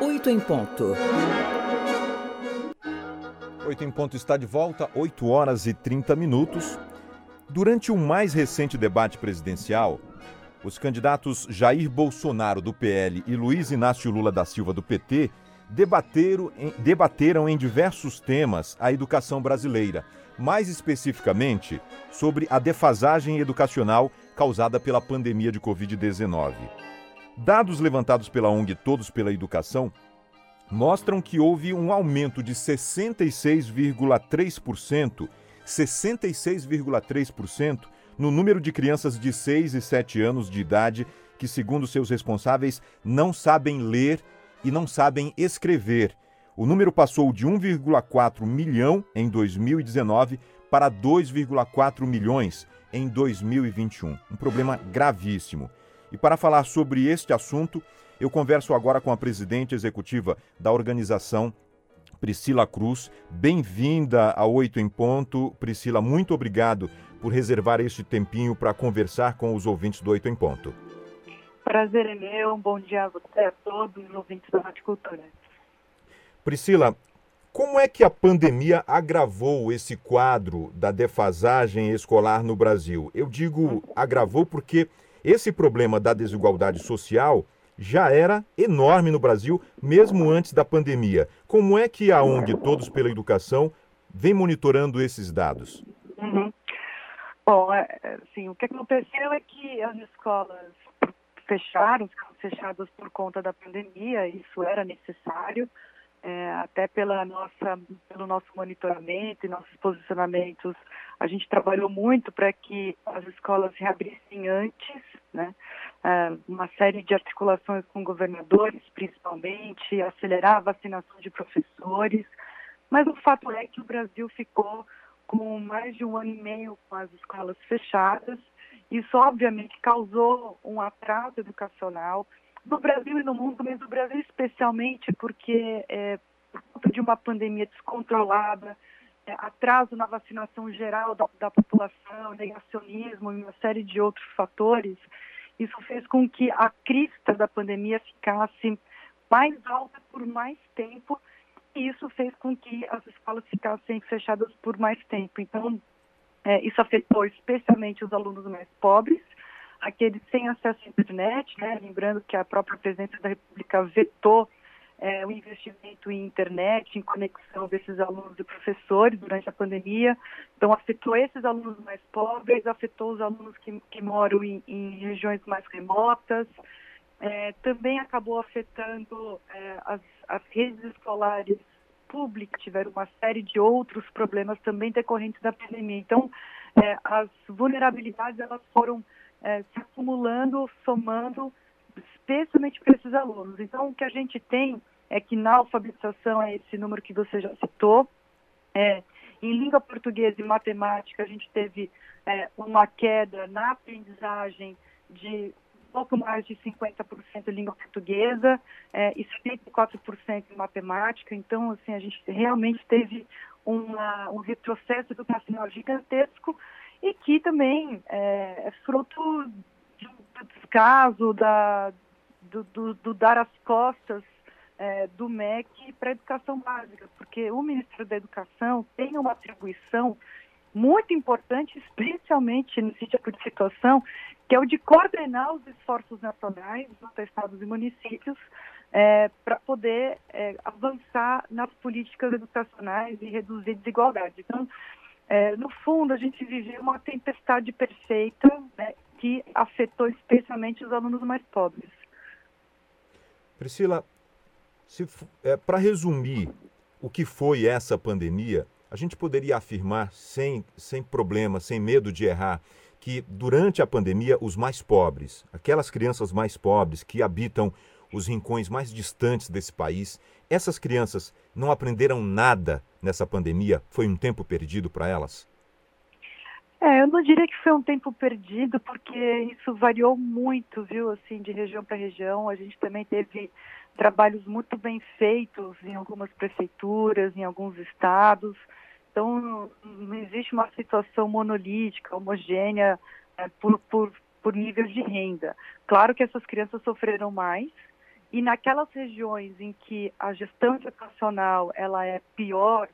Oito em ponto. Oito em ponto está de volta, 8 horas e 30 minutos. Durante o mais recente debate presidencial, os candidatos Jair Bolsonaro, do PL, e Luiz Inácio Lula da Silva, do PT, debateram em, debateram em diversos temas a educação brasileira, mais especificamente sobre a defasagem educacional causada pela pandemia de Covid-19. Dados levantados pela ONG Todos pela Educação mostram que houve um aumento de 66,3%, 66,3% no número de crianças de 6 e 7 anos de idade que, segundo seus responsáveis, não sabem ler e não sabem escrever. O número passou de 1,4 milhão em 2019 para 2,4 milhões em 2021. Um problema gravíssimo. E para falar sobre este assunto, eu converso agora com a presidente executiva da organização, Priscila Cruz. Bem-vinda a Oito em Ponto. Priscila, muito obrigado por reservar este tempinho para conversar com os ouvintes do Oito em Ponto. Prazer é meu. Bom dia a você, a todos os ouvintes da Rádio Cultura. Priscila, como é que a pandemia agravou esse quadro da defasagem escolar no Brasil? Eu digo agravou porque esse problema da desigualdade social já era enorme no Brasil, mesmo antes da pandemia. Como é que a ONG Todos pela Educação vem monitorando esses dados? Uhum. Bom, assim, o que aconteceu é que as escolas fecharam, ficaram fechadas por conta da pandemia, isso era necessário, é, até pela nossa, pelo nosso monitoramento e nossos posicionamentos, a gente trabalhou muito para que as escolas reabrissem antes, né? É, uma série de articulações com governadores, principalmente, acelerar a vacinação de professores, mas o fato é que o Brasil ficou com mais de um ano e meio com as escolas fechadas. Isso, obviamente, causou um atraso educacional no Brasil e no mundo, mas no Brasil especialmente porque, é, por conta de uma pandemia descontrolada, atraso na vacinação geral da, da população, negacionismo e uma série de outros fatores, isso fez com que a crista da pandemia ficasse mais alta por mais tempo e isso fez com que as escolas ficassem fechadas por mais tempo. Então, é, isso afetou especialmente os alunos mais pobres, aqueles sem acesso à internet, né? lembrando que a própria presidência da República vetou é, o investimento em internet, em conexão desses alunos e professores durante a pandemia. Então, afetou esses alunos mais pobres, afetou os alunos que, que moram em, em regiões mais remotas, é, também acabou afetando é, as, as redes escolares públicas, tiveram uma série de outros problemas também decorrentes da pandemia. Então, é, as vulnerabilidades elas foram é, se acumulando, somando, especialmente para esses alunos. Então, o que a gente tem é que na alfabetização é esse número que você já citou. É, em língua portuguesa e matemática, a gente teve é, uma queda na aprendizagem de pouco mais de 50% em língua portuguesa é, e 74% em matemática. Então, assim, a gente realmente teve uma, um retrocesso educacional gigantesco e que também é, é fruto do descaso, da, do, do, do dar as costas é, do MEC para a educação básica, porque o Ministério da Educação tem uma atribuição muito importante, especialmente nesse tipo de situação, que é o de coordenar os esforços nacionais, dos estados e municípios, é, para poder é, avançar nas políticas educacionais e reduzir desigualdade. Então, é, no fundo, a gente viveu uma tempestade perfeita né, que afetou especialmente os alunos mais pobres. Priscila, é, para resumir o que foi essa pandemia, a gente poderia afirmar, sem, sem problema, sem medo de errar, que durante a pandemia, os mais pobres, aquelas crianças mais pobres que habitam os rincões mais distantes desse país, essas crianças não aprenderam nada nessa pandemia? Foi um tempo perdido para elas? É, eu não diria que foi um tempo perdido, porque isso variou muito, viu, assim, de região para região. A gente também teve trabalhos muito bem feitos em algumas prefeituras, em alguns estados. Então, não existe uma situação monolítica, homogênea, é, por, por, por nível de renda. Claro que essas crianças sofreram mais e naquelas regiões em que a gestão educacional ela é pior,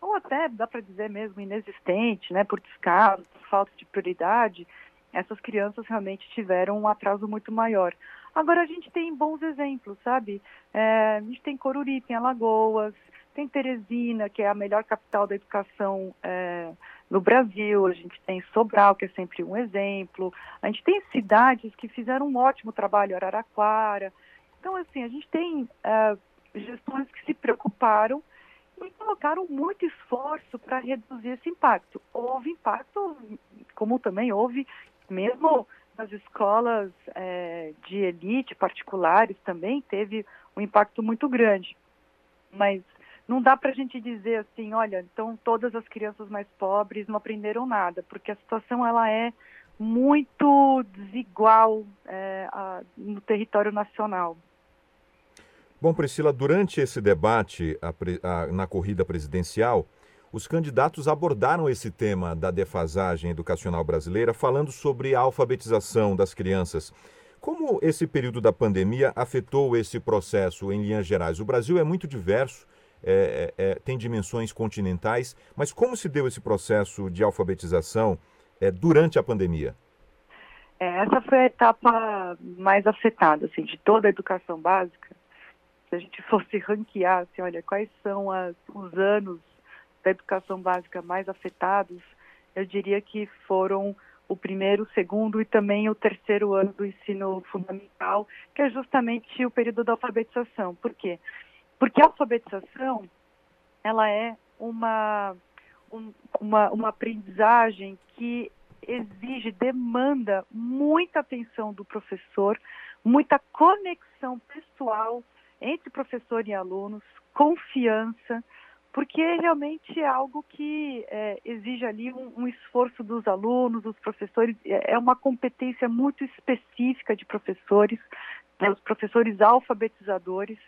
ou até dá para dizer mesmo inexistente, né, por descaso, por falta de prioridade, essas crianças realmente tiveram um atraso muito maior. Agora a gente tem bons exemplos, sabe? É, a gente tem Coruripe em Alagoas, tem Teresina, que é a melhor capital da educação é, no Brasil, a gente tem Sobral, que é sempre um exemplo, a gente tem cidades que fizeram um ótimo trabalho, Araraquara. Então, assim, a gente tem é, gestões que se preocuparam e colocaram muito esforço para reduzir esse impacto. Houve impacto, como também houve, mesmo nas escolas é, de elite particulares também teve um impacto muito grande. Mas não dá para a gente dizer assim, olha, então todas as crianças mais pobres não aprenderam nada, porque a situação ela é muito desigual é, a, no território nacional. Bom, Priscila, durante esse debate a, a, na corrida presidencial, os candidatos abordaram esse tema da defasagem educacional brasileira, falando sobre a alfabetização das crianças. Como esse período da pandemia afetou esse processo em linhas gerais? O Brasil é muito diverso, é, é, é, tem dimensões continentais, mas como se deu esse processo de alfabetização é, durante a pandemia? É, essa foi a etapa mais afetada, assim, de toda a educação básica. Se a gente fosse ranquear, assim, olha, quais são as, os anos da educação básica mais afetados, eu diria que foram o primeiro, o segundo e também o terceiro ano do ensino fundamental, que é justamente o período da alfabetização. Por quê? Porque a alfabetização, ela é uma, um, uma, uma aprendizagem que exige, demanda muita atenção do professor, muita conexão pessoal entre professor e alunos, confiança, porque realmente é algo que é, exige ali um, um, esforço dos alunos, dos professores, é, é uma competência muito específica de professores, né, os professores alfabetizadores,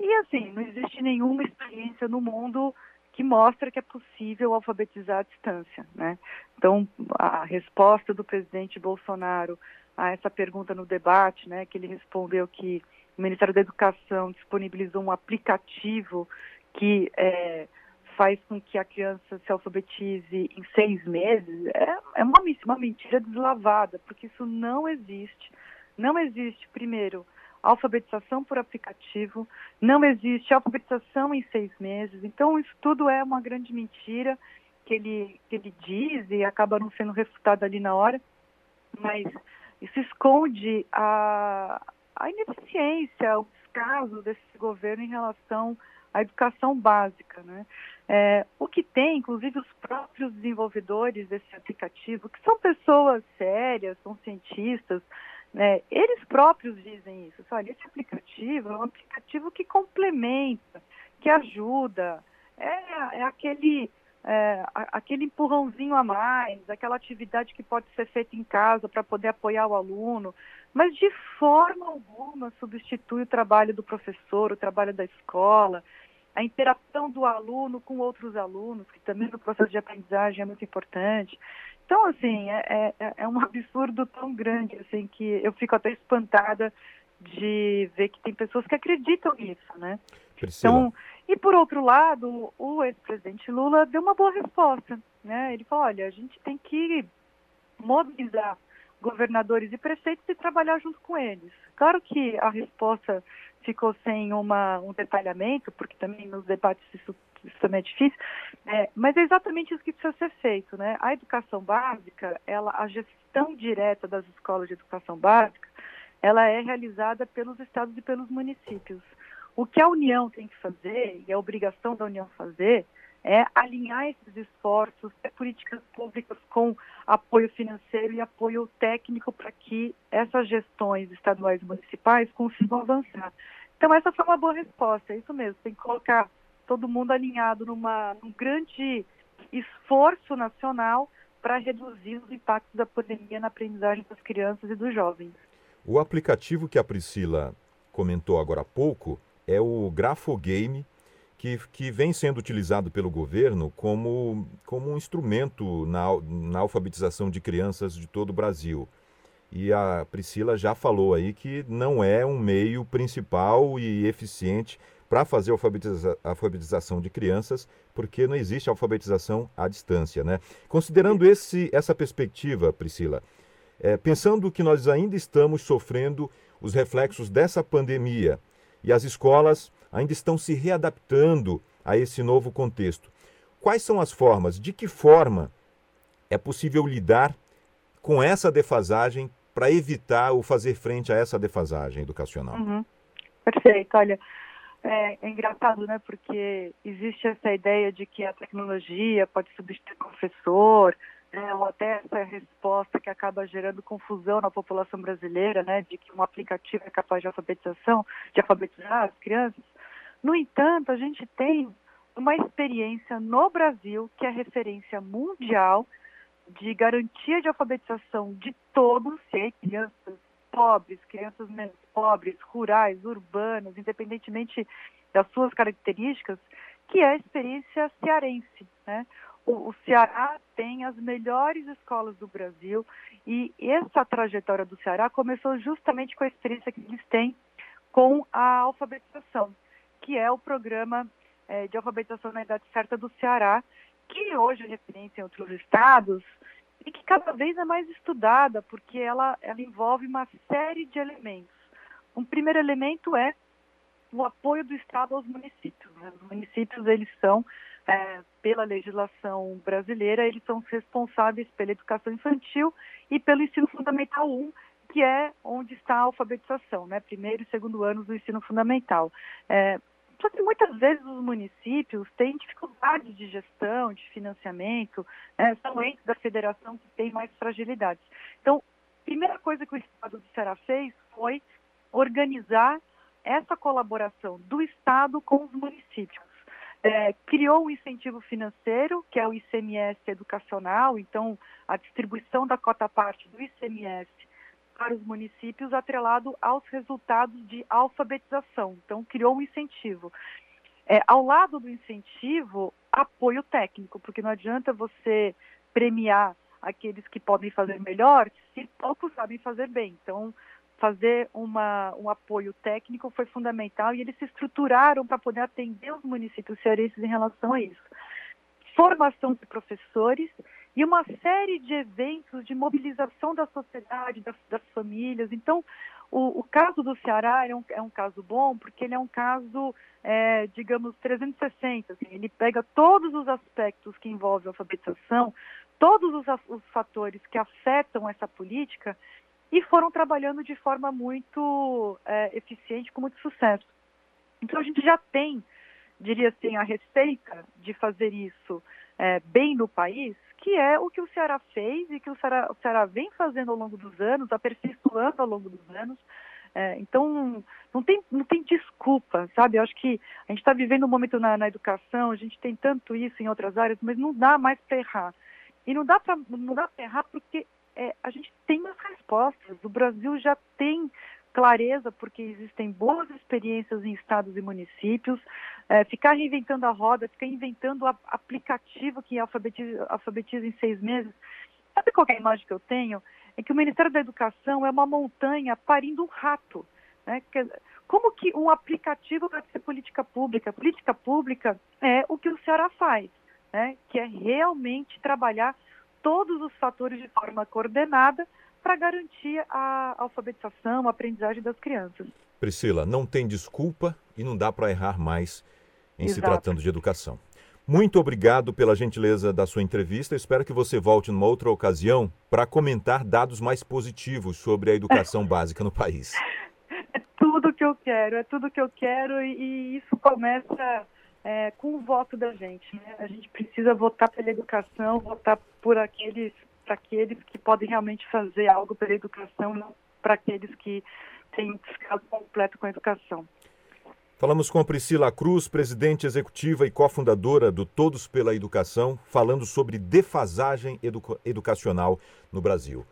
e assim, não existe nenhuma experiência no mundo que mostra que é possível alfabetizar à distância, né? Então, a resposta do presidente Bolsonaro a essa pergunta no debate, né, que ele respondeu que o Ministério da Educação disponibilizou um aplicativo que é, faz com que a criança se alfabetize em seis meses, é, é uma, uma mentira deslavada, porque isso não existe. Não existe, primeiro, alfabetização por aplicativo, não existe alfabetização em seis meses. Então, isso tudo é uma grande mentira que ele, que ele diz e acaba não sendo refutado ali na hora, mas isso esconde a, a ineficiência, o descaso desse governo em relação à educação básica. Né? É, o que tem, inclusive, os próprios desenvolvedores desse aplicativo, que são pessoas sérias, são cientistas, né? Eles próprios dizem isso. Olha, esse aplicativo é um aplicativo que complementa, que ajuda. É, é aquele, é, aquele empurrãozinho a mais, aquela atividade que pode ser feita em casa para poder apoiar o aluno, mas de forma alguma substitui o trabalho do professor, o trabalho da escola, a interação do aluno com outros alunos, que também no processo de aprendizagem é muito importante. Então, assim, é, é, é, um absurdo tão grande, assim, que eu fico até espantada de ver que tem pessoas que acreditam nisso, né? Priscila. Então, e por outro lado, o ex-presidente Lula deu uma boa resposta, né? Ele falou, olha, a gente tem que mobilizar governadores e prefeitos e trabalhar junto com eles. Claro que a resposta ficou sem uma, um detalhamento, porque também nos debates isso isso também é difícil, é, mas é exatamente isso que precisa ser feito, né? A educação básica, ela, a gestão direta das escolas de educação básica, ela é realizada pelos estados e pelos municípios. O que a União tem que fazer, e a obrigação da União fazer, é alinhar esses esforços, políticas públicas com apoio financeiro e apoio técnico para que essas gestões estaduais e municipais consigam avançar. Então, essa foi uma boa resposta, é isso mesmo, tem que colocar todo mundo alinhado numa, num grande esforço nacional para reduzir os impactos da pandemia na aprendizagem das crianças e dos jovens. O aplicativo que a Priscila comentou agora há pouco é o Grafogame, que, que vem sendo utilizado pelo governo como, como um instrumento na, na alfabetização de crianças de todo o Brasil. E a Priscila já falou aí que não é um meio principal e eficiente para fazer alfabetiza alfabetização de crianças, porque não existe alfabetização à distância, né? Considerando esse, essa perspectiva, Priscila, é, pensando que nós ainda estamos sofrendo os reflexos dessa pandemia e as escolas ainda estão se readaptando a esse novo contexto, quais são as formas, de que forma é possível lidar com essa defasagem para evitar ou fazer frente a essa defasagem educacional? Uhum. Perfeito, olha. É, é, engraçado, né? Porque existe essa ideia de que a tecnologia pode substituir o professor, né, ou até essa resposta que acaba gerando confusão na população brasileira, né? De que um aplicativo é capaz de alfabetização, de alfabetizar as crianças. No entanto, a gente tem uma experiência no Brasil que é referência mundial de garantia de alfabetização de todos, se crianças pobres, crianças menos pobres, rurais, urbanas, independentemente das suas características, que é a experiência cearense. Né? O, o, Ceará tem as melhores escolas do Brasil e essa trajetória do Ceará começou justamente com a experiência que eles têm com a alfabetização, que é o programa é, de alfabetização na idade certa do Ceará, que hoje é referência em outros estados, e que cada vez é mais estudada, porque ela, ela envolve uma série de elementos. Um primeiro elemento é o apoio do Estado aos municípios. Né? Os municípios, eles são, é, pela legislação brasileira, eles são responsáveis pela educação infantil e pelo ensino fundamental 1, que é onde está a alfabetização, né? primeiro e segundo anos do ensino fundamental. É, só que muitas vezes os municípios têm dificuldade de gestão, de financiamento, né, são entes da federação que têm mais fragilidades. Então, a primeira coisa que o Estado do Ceará fez foi organizar essa colaboração do Estado com os municípios. É, criou um incentivo financeiro, que é o ICMS educacional, então a distribuição da cota parte do ICMS para os municípios atrelado aos resultados de alfabetização. Então, criou um incentivo. É, ao lado do incentivo, apoio técnico, porque não adianta você premiar aqueles que podem fazer melhor se poucos sabem fazer bem. Então, fazer uma, um apoio técnico foi fundamental e eles se estruturaram para poder atender os municípios cearenses em relação a isso. Formação de professores e uma série de eventos de mobilização da sociedade, das, das famílias. Então, o, o, caso do Ceará é um, é um, caso bom porque ele é um caso, é, digamos, 360. Assim, ele pega todos os aspectos que envolvem a alfabetização, todos os, os fatores que afetam essa política e foram trabalhando de forma muito é, eficiente, com muito sucesso. Então, a gente já tem, diria assim, a receita de fazer isso é, bem no país, que é o que o Ceará fez e que o Ceará, o Ceará vem fazendo ao longo dos anos, aperfeiçoando ao longo dos anos. É, então, não tem, não tem desculpa, sabe? Eu acho que a gente está vivendo um momento na, na, educação, a gente tem tanto isso em outras áreas, mas não dá mais para errar. E não dá para errar porque é, a gente tem as respostas. O Brasil já tem clareza, porque existem boas experiências em estados e municípios. É, ficar reinventando a roda, ficar inventando aplicativo que alfabetiza, alfabetiza em seis meses. Sabe qual é a imagem que eu tenho? É que o Ministério da Educação é uma montanha parindo um rato. Né? Como que um aplicativo vai ser política pública? Política pública é o que o Ceará faz, né? que é realmente trabalhar todos os fatores de forma coordenada para garantir a alfabetização, a aprendizagem das crianças. Priscila, não tem desculpa e não dá para errar mais em Exato. se tratando de educação. Muito obrigado pela gentileza da sua entrevista. Espero que você volte numa outra ocasião para comentar dados mais positivos sobre a educação básica no país. É tudo que eu quero, é tudo que eu quero e, isso começa é, com o voto da gente. Né? A gente precisa votar pela educação, votar por aqueles para aqueles que podem realmente fazer algo pela educação, não para aqueles que têm descaso completo com a educação. Falamos com a Priscila Cruz, presidente executiva e cofundadora do Todos pela Educação, falando sobre defasagem educa educacional no Brasil.